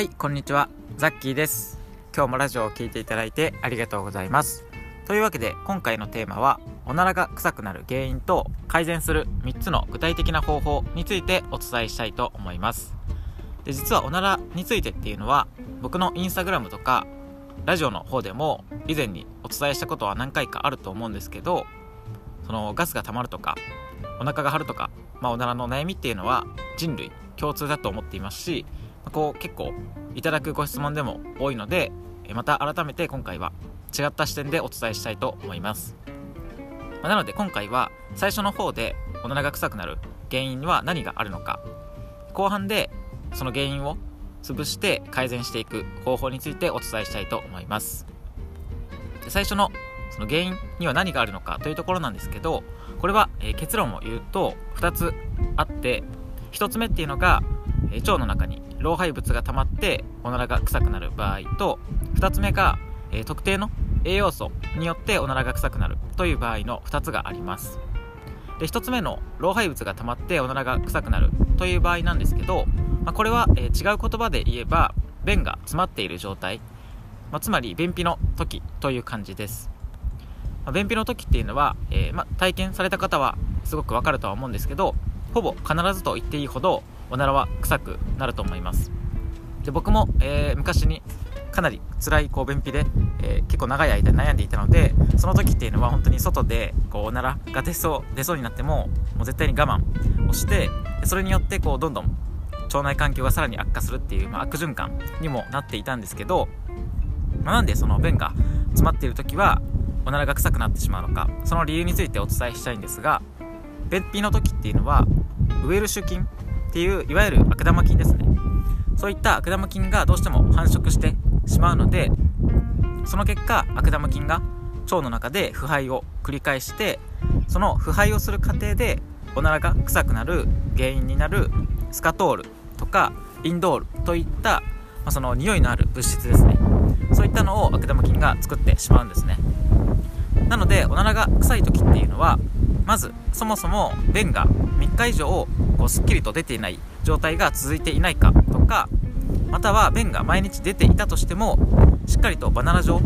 はいこんにちは。ザッキーです。今日もラジオを聴いていただいてありがとうございます。というわけで今回のテーマはおならが臭くなる原因と改善する3つの具体的な方法についてお伝えしたいと思います。で実はおならについてっていうのは僕のインスタグラムとかラジオの方でも以前にお伝えしたことは何回かあると思うんですけどそのガスが溜まるとかお腹が張るとか、まあ、おならの悩みっていうのは人類共通だと思っていますしこう結構いただくご質問でも多いのでまた改めて今回は違った視点でお伝えしたいと思います。なので今回は最初の方でおならが臭くなる原因は何があるのか。後半でその原因を潰して改善していく方法についてお伝えしたいと思います。最初のその原因には何があるのかというところなんですけどこれは、結論を言うと2つあって1つ目っていうのが、腸の中に老廃物が溜まっておならが臭くなる場合と2つ目が、えー、特定の栄養素によっておならが臭くなるという場合の2つがあります。で1つ目の老廃物が溜まっておならが臭くなるという場合なんですけど、まあ、これは、えー、違う言葉で言えば便が詰まっている状態、まあ、つまり便秘の時という感じです、まあ、便秘の時っていうのは、えー、ま体験された方はすごくわかるとは思うんですけどほぼ必ずと言っていいほどおならは臭くなると思います。で僕も、えー、昔にかなり辛いこう便秘で、えー、結構長い間悩んでいたのでその時っていうのは本当に外でこうおならが出そう出そうになってももう絶対に我慢をしてそれによってこうどんどん腸内環境がさらに悪化するっていう、まあ、悪循環にもなっていたんですけど、まあ、なんでその便が詰まっている時はおならが臭くなってしまうのかその理由についてお伝えしたいんですが便秘の時っていうのはウエルシュ菌っていういわゆる悪玉菌ですね。そういった悪玉菌がどうしても繁殖してしまうのでその結果悪玉菌が腸の中で腐敗を繰り返してその腐敗をする過程でおならが臭くなる原因になるスカトールとかインドールといった、まあ、その匂いのある物質ですね。そういったのを悪玉菌が作ってしまうんですね。なのでおならが臭い時っていうのはまずそもそも便が3日以上こうすっきりと出ていない状態が続いていないかとかまたは便が毎日出ていたとしてもしっかりとバナナ状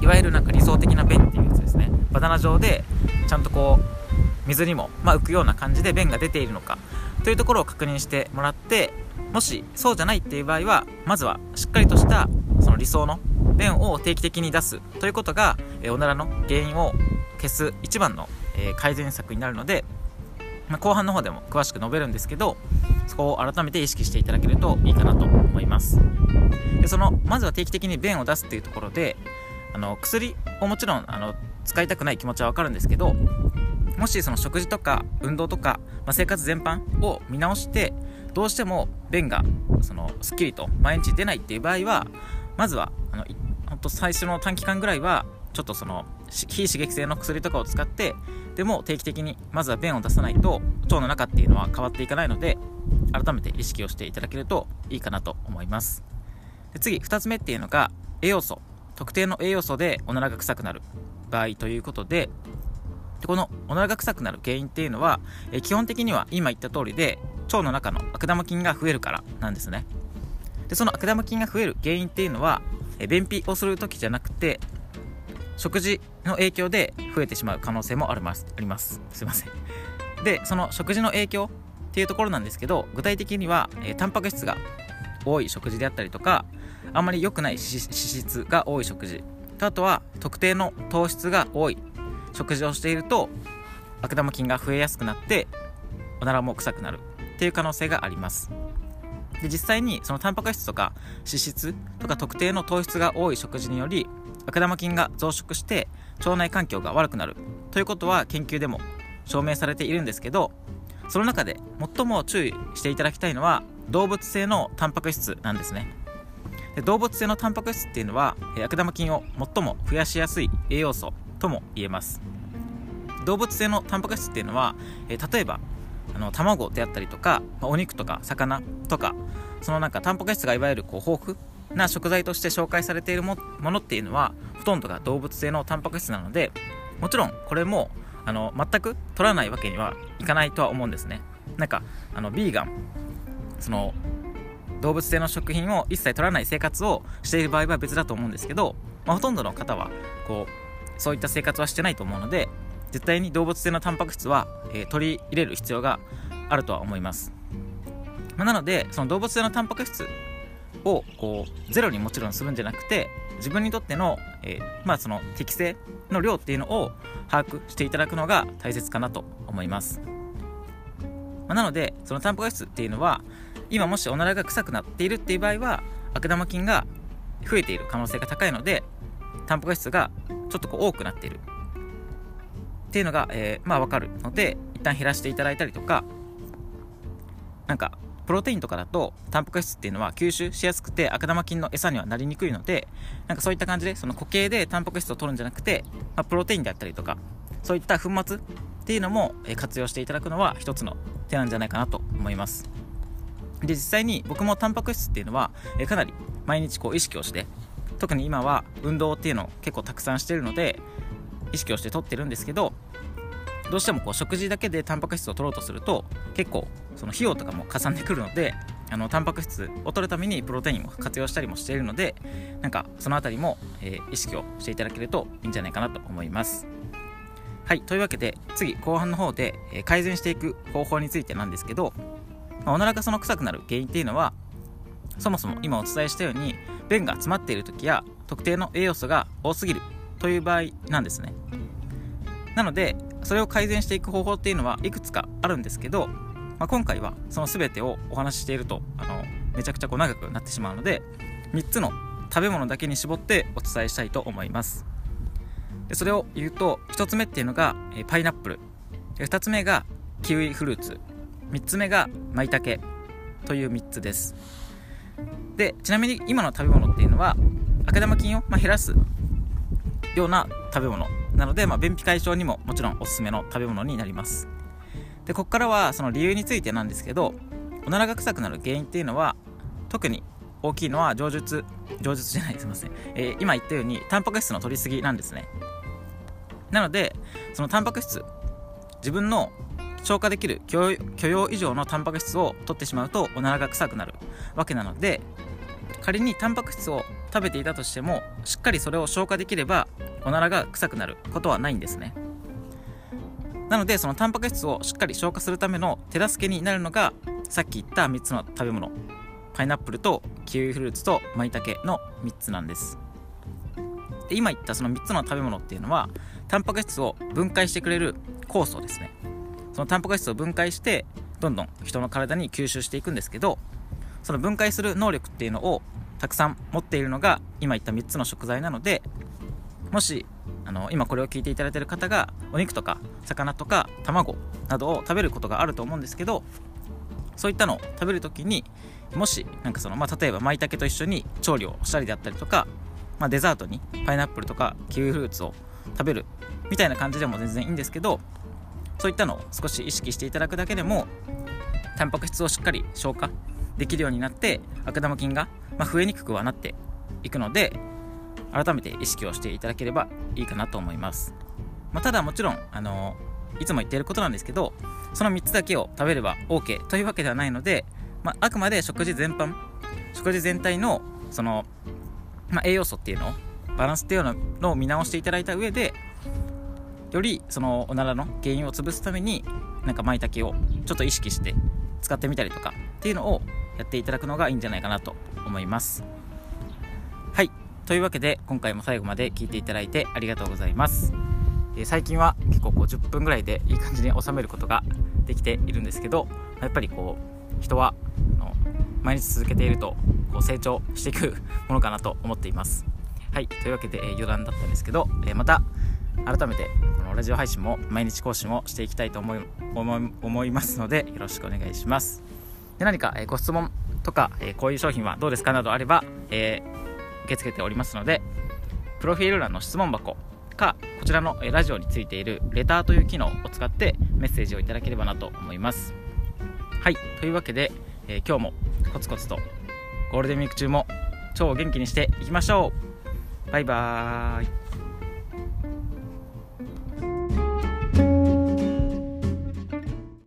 いわゆるなんか理想的な便っていうやつですね。バナナ状でちゃんとこう水にも、ま、浮くような感じで便が出ているのかというところを確認してもらってもしそうじゃないっていう場合はまずはしっかりとしたその理想の便を定期的に出すということが、えおならの原因を消す一番の、え改善策になるのでまあ、後半の方でも詳しく述べるんですけどそこを改めて意識していただけるといいかなと思います。でそのまずは定期的に便を出すっていうところであの薬をもちろんあの使いたくない気持ちはわかるんですけどもしその食事とか運動とか、まあ、生活全般を見直してどうしても便がそのすっきりと毎日出ないっていう場合はまずはあのほんと最初の短期間ぐらいはちょっとその非刺激性の薬とかを使ってでも定期的にまずは便を出さないと腸の中っていうのは変わっていかないので改めて意識をしていただけるといいかなと思います。で次2つ目っていうのが栄養素。特定の栄養素でおならが臭くなる場合ということででこのおならが臭くなる原因っていうのは、え基本的には今言った通りで腸の中の悪玉菌が増えるからなんですね。でその悪玉菌が増える原因っていうのはえ便秘をする時じゃなくて食事の影響で増えてしまう可能性もあります。あります。すいませんでその食事の影響っていうところなんですけど具体的には、えー、タンパク質が多い食事であったりとかあんまり良くない脂質が多い食事。とあとは特定の糖質が多い食事をしていると悪玉菌が増えやすくなっておならも臭くなるっていう可能性があります。で実際にそのタンパク質とか脂質とか特定の糖質が多い食事により悪玉菌が増殖して腸内環境が悪くなる。ということは研究でも証明されているんですけどその中で最も注意していただきたいのは動物性のタンパク質なんですね。で動物性のタンパク質っていうのは悪玉菌を最も増やしやすい栄養素とも言えます。動物性のタンパク質っていうのは例えばあの卵であったりとかまお肉とか魚とかそのなんかタンパク質がいわゆるこう豊富な食材として紹介されているものっていうのはほとんどが動物性のタンパク質なのでもちろんこれもあの全く取らないわけにはいかないとは思うんですね。なんかあのビーガンその動物性の食品を一切取らない生活をしている場合は別だと思うんですけど、まあ、ほとんどの方はこうそういった生活はしてないと思うので絶対に動物性のタンパク質は、えー、取り入れる必要があるとは思います、まあ、なのでその動物性のタンパク質をこうゼロにもちろんするんじゃなくて自分にとっての,、えー、まあ、その適正の量っていうのを把握していただくのが大切かなと思います、まあ、なのでそのタンパク質っていうのは今もしおならが臭くなっているっていう場合は悪玉菌が増えている可能性が高いのでタンパク質がちょっとこう多くなっている。っていうのが、えー、まあ分かるので一旦減らしていただいたりとかなんかプロテインとかだとタンパク質っていうのは吸収しやすくて悪玉菌の餌にはなりにくいのでなんかそういった感じでその固形でタンパク質を取るんじゃなくて、まあ、プロテインであったりとかそういった粉末っていうのも活用していただくのは一つの手なんじゃないかなと思います。で実際に僕もタンパク質っていうのはかなり毎日こう意識をして特に今は運動っていうのを結構たくさんしてるので意識をして取ってるんですけどどうしてもこう食事だけでタンパク質を取ろうとすると結構その費用とかもかさんでくるので あのタンパク質を取るためにプロテインを活用したりもしているのでなんかその辺りも、えー、意識をしていただけるといいんじゃないかなと思います。はいというわけで次後半の方で、えー、改善していく方法についてなんですけど、まあ、おならがその臭くなる原因っていうのはそもそも今お伝えしたように便が詰まっている時や特定の栄養素が多すぎるという場合なんですね。なのでそれを改善していく方法っていうのはいくつかあるんですけど、まあ、今回はその全てをお話ししているとあのめちゃくちゃこう長くなってしまうので3つの食べ物だけに絞ってお伝えしたいと思います。でそれを言うと1つ目っていうのがえパイナップル。2つ目がキウイフルーツ。3つ目がマイタケという3つです。でちなみに今の食べ物っていうのは悪玉菌を、ま減らすような食べ物。なので、まあ、便秘解消にももちろんおすすめの食べ物になります。でここからはその理由についてなんですけどおならが臭くなる原因っていうのは特に大きいのは上述上述じゃないすいません、えー、今言ったようにタンパク質の取りすぎなんですね。なのでそのタンパク質自分の消化できる許容以上のタンパク質を取ってしまうとおならが臭くなるわけなので仮にタンパク質を食べていたとしてもしっかりそれを消化できればおならが臭くなることはないんですね。なのでそのタンパク質をしっかり消化するための手助けになるのがさっき言った3つの食べ物。パイナップルとキウイフルーツとマイタケの3つなんです。で今言ったその3つの食べ物っていうのはタンパク質を分解してくれる酵素ですね。そのタンパク質を分解してどんどん人の体に吸収していくんですけどその分解する能力っていうのをたくさん持っているのが今言った3つの食材なのでもしあの今これを聞いていただいている方がお肉とか魚とか卵などを食べることがあると思うんですけどそういったのを食べる時にもしなんかその、まあ、例えば舞茸と一緒に調理をしたりであったりとか、まあ、デザートにパイナップルとかキウイフルーツを食べるみたいな感じでも全然いいんですけどそういったのを少し意識していただくだけでもタンパク質をしっかり消化できるようになって悪玉菌が、ま増えにくくはなっていくので改めて意識をしていただければいいかなと思います、まあ、ただもちろん、あのいつも言っていることなんですけどその3つだけを食べれば OK というわけではないので、まあ、あくまで食事全般食事全体のその、まあ、栄養素っていうのをバランスっていうのを見直していただいた上でよりそのおならの原因を潰すためになんか舞茸をちょっと意識して使ってみたりとかっていうのをやっていただくのがいいんじゃないかなと思います。はい。というわけで今回も最後まで聞いていただいてありがとうございます、え、最近は結構こう10分ぐらいでいい感じに収めることができているんですけどやっぱりこう人はの毎日続けているとこう成長していくものかなと思っています。はい。というわけで、え、余談だったんですけど、え、また改めてこのラジオ配信も毎日更新をしていきたいと思い思いますのでよろしくお願いします。で何か、え、ご質問とか、え、こういう商品はどうですかなどあれば、え、受け付けておりますのでプロフィール欄の質問箱かこちらのラジオについているレターという機能を使ってメッセージをいただければなと思います。はいというわけで、え今日もコツコツとゴールデンウィーク中も超元気にしていきましょう。バイバーイ。